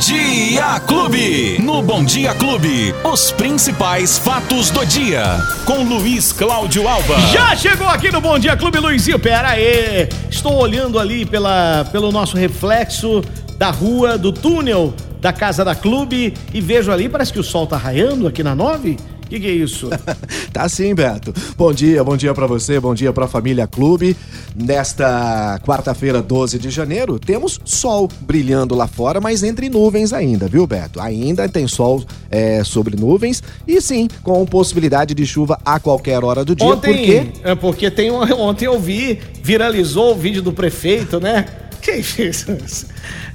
Dia Clube. No Bom Dia Clube, os principais fatos do dia. Com Luiz Cláudio Alba. Já chegou aqui no Bom Dia Clube, Luizinho. Pera aí. Estou olhando ali pela, pelo nosso reflexo da rua, do túnel da casa da clube e vejo ali, parece que o sol tá raiando aqui na nove. O que, que, é isso? tá sim, Beto. Bom dia, bom dia para você, bom dia para a família Clube. Nesta quarta-feira, 12 de janeiro, temos sol brilhando lá fora, mas entre nuvens ainda, viu, Beto? Ainda tem sol é, sobre nuvens e sim, com possibilidade de chuva a qualquer hora do dia. Ontem, porque... É porque tem ontem eu vi, viralizou o vídeo do prefeito, né? Que isso?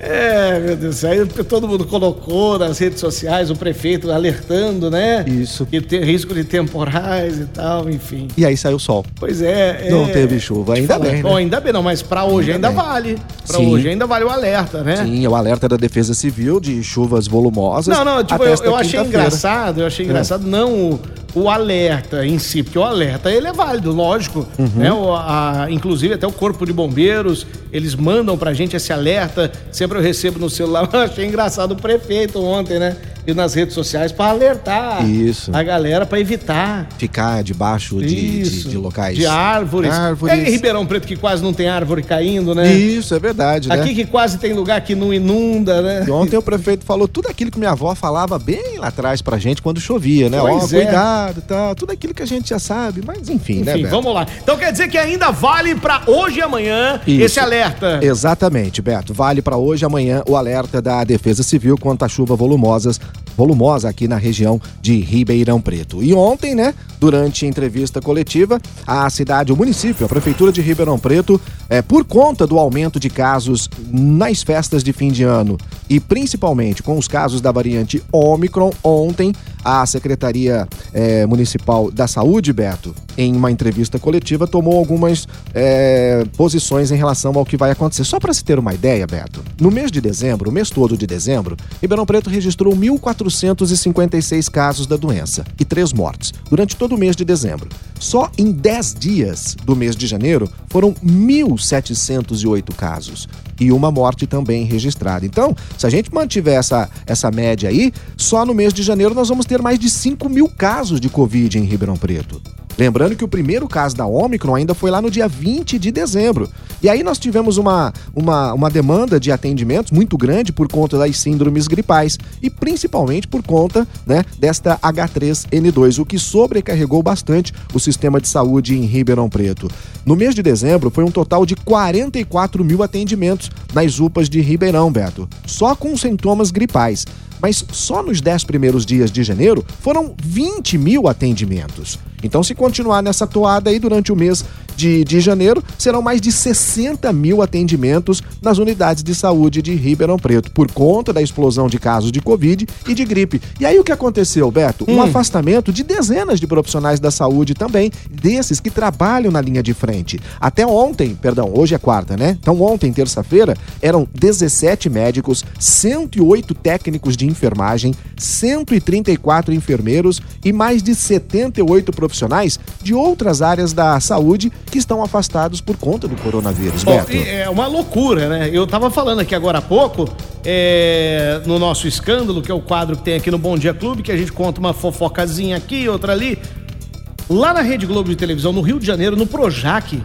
É, meu Deus, aí todo mundo colocou nas redes sociais o prefeito alertando, né? Isso. Que tem risco de temporais e tal, enfim. E aí saiu o sol. Pois é. Não é... teve chuva, ainda falar, bem. Né? Bom, ainda bem, não, mas para hoje ainda, ainda vale. Para hoje ainda vale o alerta, né? Sim, o alerta da Defesa Civil de chuvas volumosas. Não, não, tipo, eu, eu achei engraçado, eu achei é. engraçado é. não o, o, alerta em si, porque o alerta ele é válido, lógico, uhum. né? O, a, inclusive até o Corpo de Bombeiros, eles mandam pra gente esse alerta, sempre eu recebo no celular, eu achei engraçado o prefeito ontem, né? E nas redes sociais para alertar Isso. a galera para evitar ficar debaixo de, de, de, locais de árvores. árvores. É em Ribeirão Preto que quase não tem árvore caindo, né? Isso, é verdade. Aqui né? que quase tem lugar que não inunda, né? E ontem o prefeito falou tudo aquilo que minha avó falava bem lá atrás pra gente quando chovia, né? Ó, é. cuidado, tá, tudo aquilo que a gente já sabe, mas enfim, enfim né? Beto? vamos lá. Então quer dizer que ainda vale para hoje e amanhã Isso. esse alerta. Exatamente, Beto. Vale para hoje e amanhã o alerta da Defesa Civil quanto a chuva volumosas volumosa aqui na região de Ribeirão Preto. E ontem, né, durante entrevista coletiva, a cidade, o município, a prefeitura de Ribeirão Preto, é, por conta do aumento de casos nas festas de fim de ano e principalmente com os casos da variante Omicron, ontem a Secretaria é, Municipal da Saúde, Beto, em uma entrevista coletiva, tomou algumas é, posições em relação ao que vai acontecer. Só para se ter uma ideia, Beto, no mês de dezembro, o mês todo de dezembro, Ribeirão Preto registrou 1.456 casos da doença e três mortes durante todo o mês de dezembro. Só em 10 dias do mês de janeiro foram 1.708 casos e uma morte também registrada. Então, se a gente mantiver essa, essa média aí, só no mês de janeiro nós vamos ter mais de 5 mil casos de Covid em Ribeirão Preto. Lembrando que o primeiro caso da Omicron ainda foi lá no dia 20 de dezembro. E aí nós tivemos uma, uma, uma demanda de atendimentos muito grande por conta das síndromes gripais e principalmente por conta né, desta H3N2, o que sobrecarregou bastante o sistema de saúde em Ribeirão Preto. No mês de dezembro foi um total de 44 mil atendimentos nas UPAs de Ribeirão, Beto, só com sintomas gripais mas só nos 10 primeiros dias de janeiro foram 20 mil atendimentos. Então, se continuar nessa toada aí durante o mês de, de janeiro, serão mais de 60 mil atendimentos nas unidades de saúde de Ribeirão Preto, por conta da explosão de casos de Covid e de gripe. E aí o que aconteceu, Beto? Um hum. afastamento de dezenas de profissionais da saúde também, desses que trabalham na linha de frente. Até ontem, perdão, hoje é quarta, né? Então ontem, terça-feira, eram 17 médicos, 108 técnicos de enfermagem, 134 enfermeiros e mais de 78 profissionais de outras áreas da saúde que estão afastados por conta do coronavírus, Bom, Beto. É uma loucura, né? Eu estava falando aqui agora há pouco, é, no nosso escândalo, que é o quadro que tem aqui no Bom Dia Clube, que a gente conta uma fofocazinha aqui, outra ali. Lá na Rede Globo de televisão, no Rio de Janeiro, no Projac,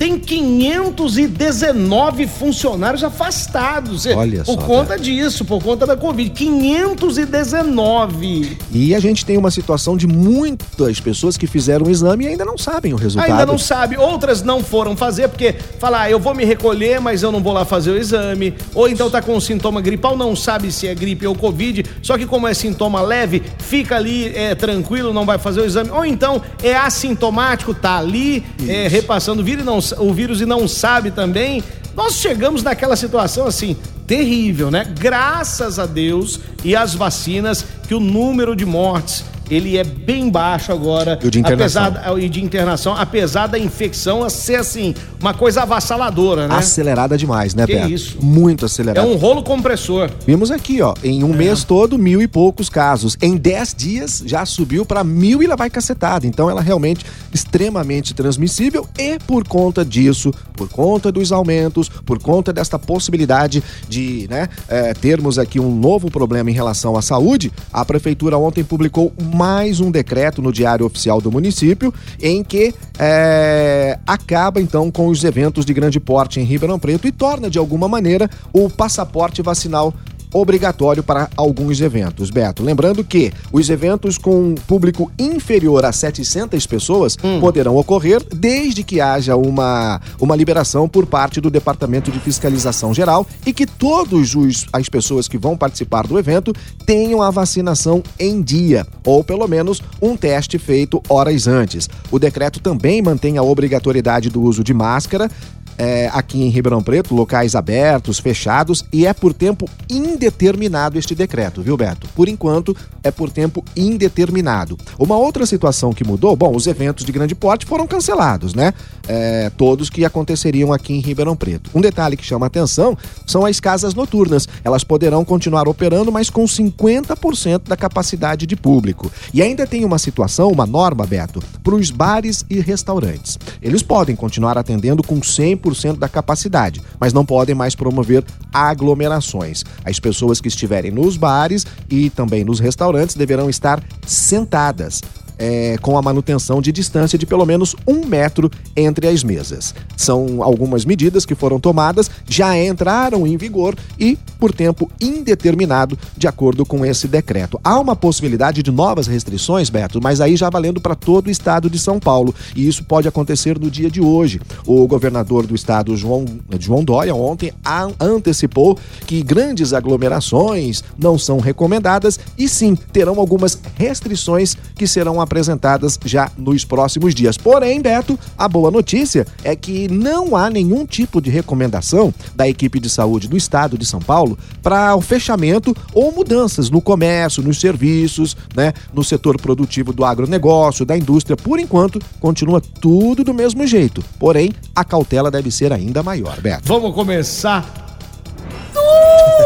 tem 519 funcionários afastados. Olha por só. Por conta cara. disso, por conta da Covid. 519. E a gente tem uma situação de muitas pessoas que fizeram o exame e ainda não sabem o resultado. Ainda não sabe. Outras não foram fazer porque falar, ah, eu vou me recolher, mas eu não vou lá fazer o exame. Ou então tá com um sintoma gripal, não sabe se é gripe ou Covid. Só que como é sintoma leve, fica ali é, tranquilo, não vai fazer o exame. Ou então é assintomático, tá ali é, repassando o vírus e não o vírus e não sabe também, nós chegamos naquela situação assim, terrível, né? Graças a Deus e às vacinas que o número de mortes ele é bem baixo agora. E o de internação. Apesar, e de internação, apesar da infecção ser assim, uma coisa avassaladora, né? Acelerada demais, né, Que Beto? isso. Muito É acelerada. um rolo compressor. Vimos aqui, ó, em É. um mês todo, mil e poucos casos. Em dez dias já subiu para mil e lá vai cacetada. Então ela realmente extremamente transmissível e por conta disso, por conta dos aumentos, por conta desta possibilidade de, né, eh, termos aqui um novo problema em relação à saúde, a prefeitura ontem publicou mais um decreto no Diário Oficial do município em que eh, acaba então com os eventos de grande porte em Ribeirão Preto e torna de alguma maneira o passaporte vacinal obrigatório para alguns eventos, Beto. Lembrando que os eventos com público inferior a 700 pessoas poderão ocorrer desde que haja uma, uma liberação por parte do Departamento de Fiscalização Geral e que todos os, as pessoas que vão participar do evento tenham a vacinação em dia, ou pelo menos um teste feito horas antes. O decreto também mantém a obrigatoriedade do uso de máscara é, aqui em Ribeirão Preto, locais abertos, fechados, e é por tempo indeterminado este decreto, viu, Beto? Por enquanto, é por tempo indeterminado. Uma outra situação que mudou, bom, os eventos de grande porte foram cancelados, né? É, todos que aconteceriam aqui em Ribeirão Preto. Um detalhe que chama atenção são as casas noturnas. Elas poderão continuar operando, mas com 50% da capacidade de público. E ainda tem uma situação, uma norma, Beto, para os bares e restaurantes. Eles podem continuar atendendo com 100% da capacidade, mas não podem mais promover aglomerações. As pessoas que estiverem nos bares e também nos restaurantes deverão estar sentadas. É, com a manutenção de distância de pelo menos um metro entre as mesas. São algumas medidas que foram tomadas, já entraram em vigor e por tempo indeterminado, de acordo com esse decreto. Há uma possibilidade de novas restrições, Beto, mas aí já valendo para todo o estado de São Paulo. E isso pode acontecer no dia de hoje. O governador do estado, João, João Dória, ontem antecipou que grandes aglomerações não são recomendadas e sim terão algumas restrições que serão apresentadas já nos próximos dias. Porém, Beto, a boa notícia é que não há nenhum tipo de recomendação da equipe de saúde do estado de São Paulo para o fechamento ou mudanças no comércio, nos serviços, né, no setor produtivo do agronegócio, da indústria. Por enquanto, continua tudo do mesmo jeito. Porém, a cautela deve ser ainda maior, Beto. Vamos começar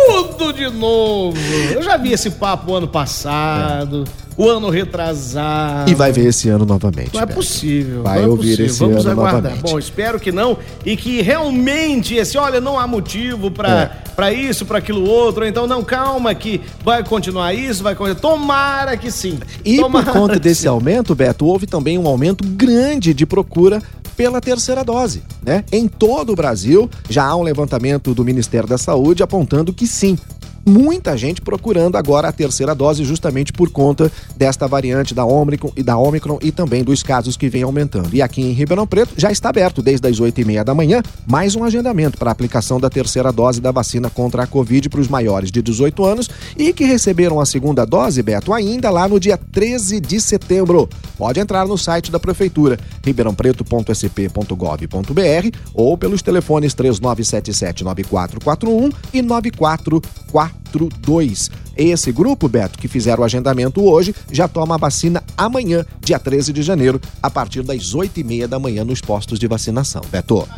tudo de novo. Eu já vi esse papo ano passado, o ano retrasado. E vai ver esse ano novamente. Não é Beto. possível. Vai não é ouvir possível. esse Vamos ano aguardar. novamente. Bom, espero que não e que realmente esse, olha, não há motivo pra É. para isso, pra aquilo outro. Então não, calma que vai continuar isso, vai continuar. Tomara que sim. E Tomara por conta desse sim. aumento, Beto, houve também um aumento grande de procura pela terceira dose, né? Em todo o Brasil, já há um levantamento do Ministério da Saúde apontando que sim, muita gente procurando agora a terceira dose justamente por conta desta variante da Omicron e da Omicron e também dos casos que vem aumentando. E aqui em Ribeirão Preto já está aberto desde as oito e meia da manhã mais um agendamento para a aplicação da terceira dose da vacina contra a Covid para os maiores de 18 anos e que receberam a segunda dose, Beto, ainda lá no dia 13 de setembro. Pode entrar no site da Prefeitura, ribeirãopreto.sp.gov.br ou pelos telefones 3977-9441 e 9442. Esse grupo, Beto, que fizeram o agendamento hoje, já toma a vacina amanhã, dia 13 de janeiro, a partir das 8 e meia da manhã nos postos de vacinação. Beto.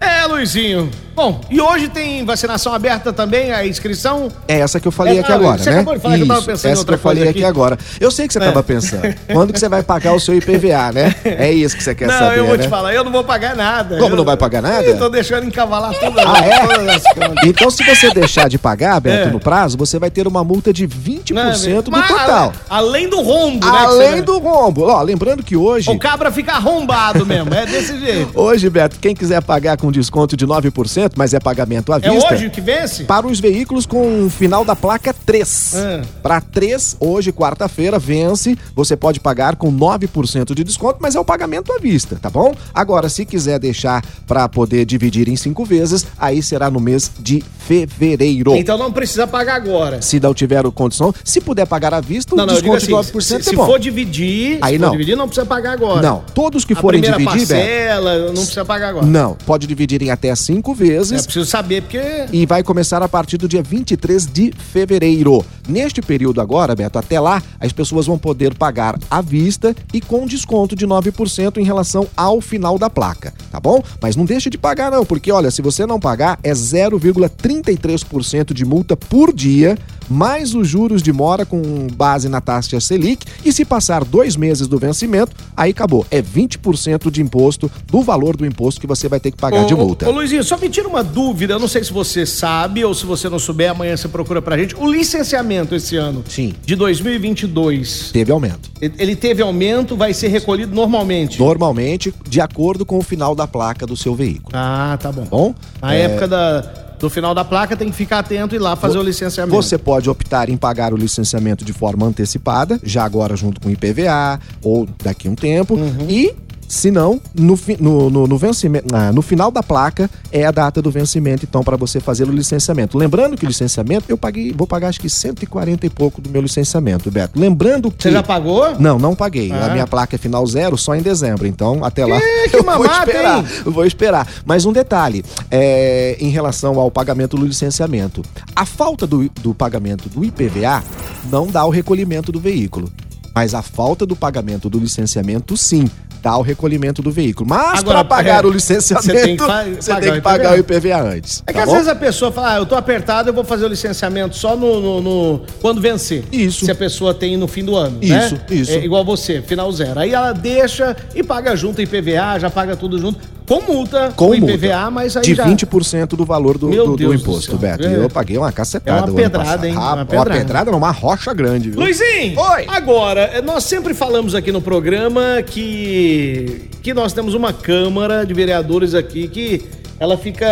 É, Luizinho. Bom, e hoje tem vacinação aberta também, a inscrição? É essa que eu falei É, aqui agora, você né? acabou de falar que eu tava Isso, pensando em essa outra que eu falei aqui agora. Eu sei que você estava pensando. Quando que você vai pagar o seu IPVA, né? É isso que você quer não, saber, eu vou né? te falar, eu não vou pagar nada. Como Eu- não vai pagar nada? Eu tô deixando encavalar todas, Ah, é? Então, se você deixar de pagar, Beto, É. no prazo, você vai ter uma multa de 20% do Mas, total. Além do rombo, né? Além do rombo. Ó, lembrando que hoje... O cabra fica arrombado mesmo, é desse jeito. Hoje, Beto, quem quiser pagar com desconto de 9%, mas é pagamento à É vista... hoje que vence? Para os veículos com o final da placa 3. Ah. Para 3, hoje, quarta-feira, vence. Você pode pagar com 9% de desconto, mas é o pagamento à vista, tá bom? Agora, se quiser deixar para poder dividir em cinco vezes, aí será no mês de fevereiro. Então não precisa pagar agora. Se não tiver condição, se puder pagar à vista, o Não, não, eu digo desconto assim, de 9% se, é se bom. for dividir, Aí se não. for dividir, não precisa pagar agora. Não, todos que A forem dividir, Beto, parcela, não precisa pagar agora. Não, pode dividir em até cinco vezes. É preciso saber porque. E vai começar a partir do dia 23 de fevereiro. Neste período agora, Beto, até lá, as pessoas vão poder pagar à vista e com desconto de 9% em relação ao final da placa, tá bom? Mas não deixe de pagar não, porque olha, se você não pagar é 0,33% de multa por dia mais os juros de mora com base na taxa Selic e se passar dois meses do vencimento, aí acabou. É 20% de imposto do valor do imposto que você vai ter que pagar ô, de multa. Ô, ô Luizinho, só me tira uma dúvida, eu não sei se você sabe ou se você não souber, amanhã você procura pra gente. O licenciamento esse ano, Sim. de 2022, Teve aumento. ele teve aumento, vai ser recolhido normalmente? Normalmente, de acordo com o final da placa do seu veículo. Ah, tá bom. Bom? Na É, época da, do final da placa tem que ficar atento e ir lá fazer o licenciamento. Você pode optar em pagar o licenciamento de forma antecipada, já agora junto com o IPVA, ou daqui a um tempo. Uhum. E, se não, no, no, no, no vencimento, ah, no final da placa é a data do vencimento, então, para você fazer o licenciamento. Lembrando que o licenciamento, eu paguei, vou pagar acho que 140 e pouco do meu licenciamento, Beto. Lembrando que. Você já pagou? Não, não paguei. Ah. A minha placa é final zero só em dezembro. Então, até lá. que eu vou mamata, esperar. hein? Eu vou esperar. Mas um detalhe: é, em relação ao pagamento do licenciamento. A falta do, do pagamento do IPVA não dá o recolhimento do veículo. Mas a falta do pagamento do licenciamento, sim. Dá o recolhimento do veículo. Mas para pagar é, o licenciamento, você tem que você pagar tem o que pagar o IPVA. IPVA antes. É que tá às bom? vezes a pessoa fala, ah, eu tô apertado, eu vou fazer o licenciamento só no, no- no- quando vencer. Isso. Se a pessoa tem no fim do ano, né? Isso, isso. É igual você, final zero. Aí ela deixa e paga junto o IPVA, já paga tudo junto, com multa, com o multa. IPVA, mas aí de já... 20% do valor do, do- do do imposto, céu. Beto. É. E eu paguei uma cacetada. É uma pedrada, hein? Rapaz, Uma Uma pedrada. pedrada, não, uma rocha grande, viu? Luizinho, Oi. agora, eh, nós sempre falamos aqui no programa que, que nós temos uma Câmara de Vereadores aqui que ela fica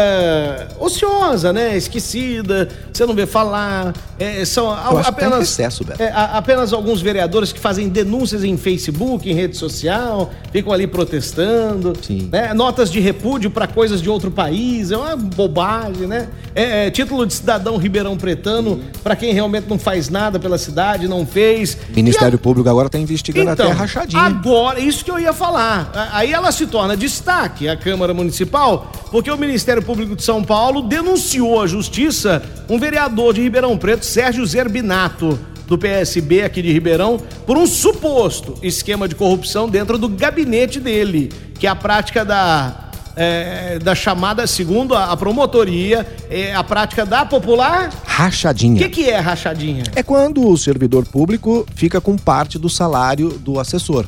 ociosa, né? Esquecida, você não vê falar. é, são tá apenas, Beto. é, apenas alguns vereadores que fazem denúncias em Facebook, em rede social, ficam ali protestando. Sim. né? Notas de repúdio para coisas de outro país, é uma bobagem, né? É, é, título de cidadão ribeirão pretano para quem realmente não faz nada pela cidade, não fez. Ministério a- Público agora tá investigando então, até rachadinha. agora, isso que eu ia falar. Aí ela se torna destaque, a Câmara Municipal, porque o Ministério Público de São Paulo denunciou à Justiça um vereador de Ribeirão Preto, Sérgio Zerbinato, do PSB aqui de Ribeirão, por um suposto esquema de corrupção dentro do gabinete dele, que é a prática da. é, da chamada, segundo a, a promotoria, é a prática da popular. O Rachadinha. que, que é rachadinha? É quando o servidor público fica com parte do salário do assessor.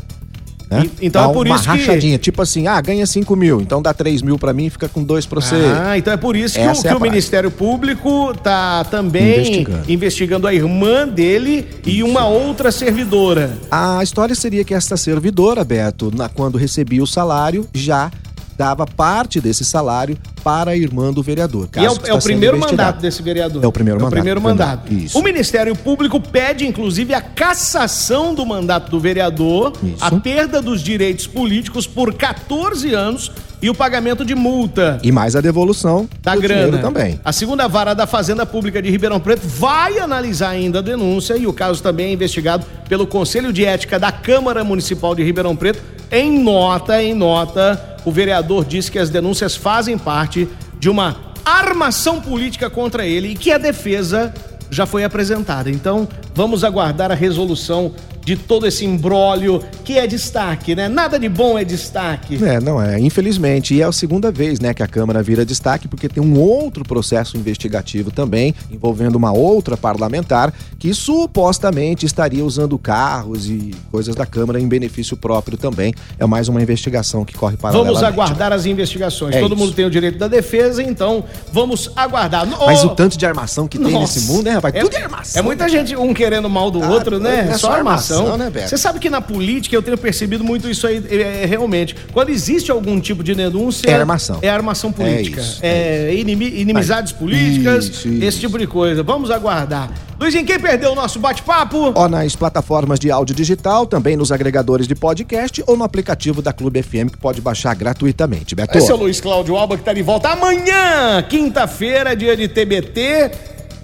Né? E- então Dá é por uma isso que- rachadinha, tipo assim, ah, ganha 5 mil, então dá 3 mil pra mim e fica com dois pra você. Ah, então é por isso que, o, Essa é que o. Ministério Público tá também Investigando. investigando. a irmã dele e uma outra servidora. A história seria que esta servidora, Beto, na- quando recebia o salário, já dava parte desse salário para a irmã do vereador. E é o, é o primeiro investigado. mandato desse vereador. É o primeiro É o mandato. primeiro mandato. Isso. O Ministério Público pede, inclusive, a cassação do mandato do vereador, Isso. a perda dos direitos políticos por 14 anos e o pagamento de multa. E mais a devolução da grana também. A segunda vara da Fazenda Pública de Ribeirão Preto vai analisar ainda a denúncia e o caso também é investigado pelo Conselho de Ética da Câmara Municipal de Ribeirão Preto. Em nota, em nota, o vereador disse que as denúncias fazem parte de uma armação política contra ele e que a defesa já foi apresentada. Então, vamos aguardar a resolução de todo esse imbróglio que é destaque, né? Nada de bom é destaque. É, não é, infelizmente. E é a segunda vez, né, que a Câmara vira destaque, porque tem um outro processo investigativo também, envolvendo uma outra parlamentar, que supostamente estaria usando carros e coisas da Câmara em benefício próprio também. É mais uma investigação que corre paralelamente. Vamos aguardar as investigações. É Todo isso. mundo tem o direito da defesa, então vamos aguardar. Mas Ô, o tanto de armação que tem nossa, nesse mundo, né, rapaz? É, Tudo é armação. É muita gente, um querendo mal do Ah, outro, né? é só armação. Armação, né, Beto? Você sabe que na política eu tenho percebido muito isso aí, é, é, realmente. Quando existe algum tipo de denúncia. É armação. É armação política. isso, É, inimi- inimizades políticas, Isso, isso. esse tipo de coisa. Vamos aguardar. Luizinho, quem perdeu o nosso bate-papo? Ó, nas plataformas de áudio digital, também nos agregadores de podcast ou no aplicativo da Clube FM que pode baixar gratuitamente. Beto. Esse é o Luiz Cláudio Alba que tá de volta amanhã, quinta-feira, dia de TBT.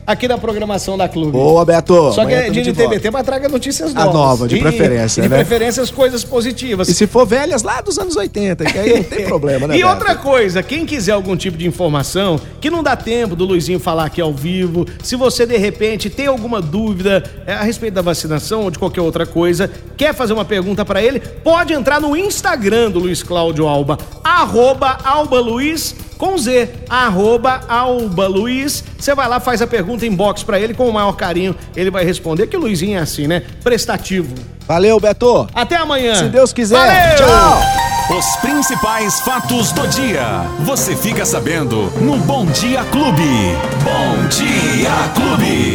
Aqui na programação da Clube. Boa, Beto. Só que é de tamo de TBT, mas traga notícias A novas. nova, de E- preferência, e de né? preferência as coisas positivas. E se for velhas lá dos anos 80, que aí não tem problema, né? E Beto? outra coisa, quem quiser algum tipo de informação, que não dá tempo do Luizinho falar aqui ao vivo, se você de repente tem alguma dúvida é, a respeito da vacinação ou de qualquer outra coisa, quer fazer uma pergunta pra ele, pode entrar no Instagram do Luiz Cláudio Alba, arroba Alba Luiz com Z, arroba Alba Luiz. Você vai lá, faz a pergunta inbox pra ele com o maior carinho, ele vai responder, que o Luizinho é assim, né? Prestativo. Valeu, Beto. Até amanhã. Se Deus quiser. Valeu! Tchau. Os principais fatos do dia. Você fica sabendo no Bom Dia Clube. Bom Dia Clube.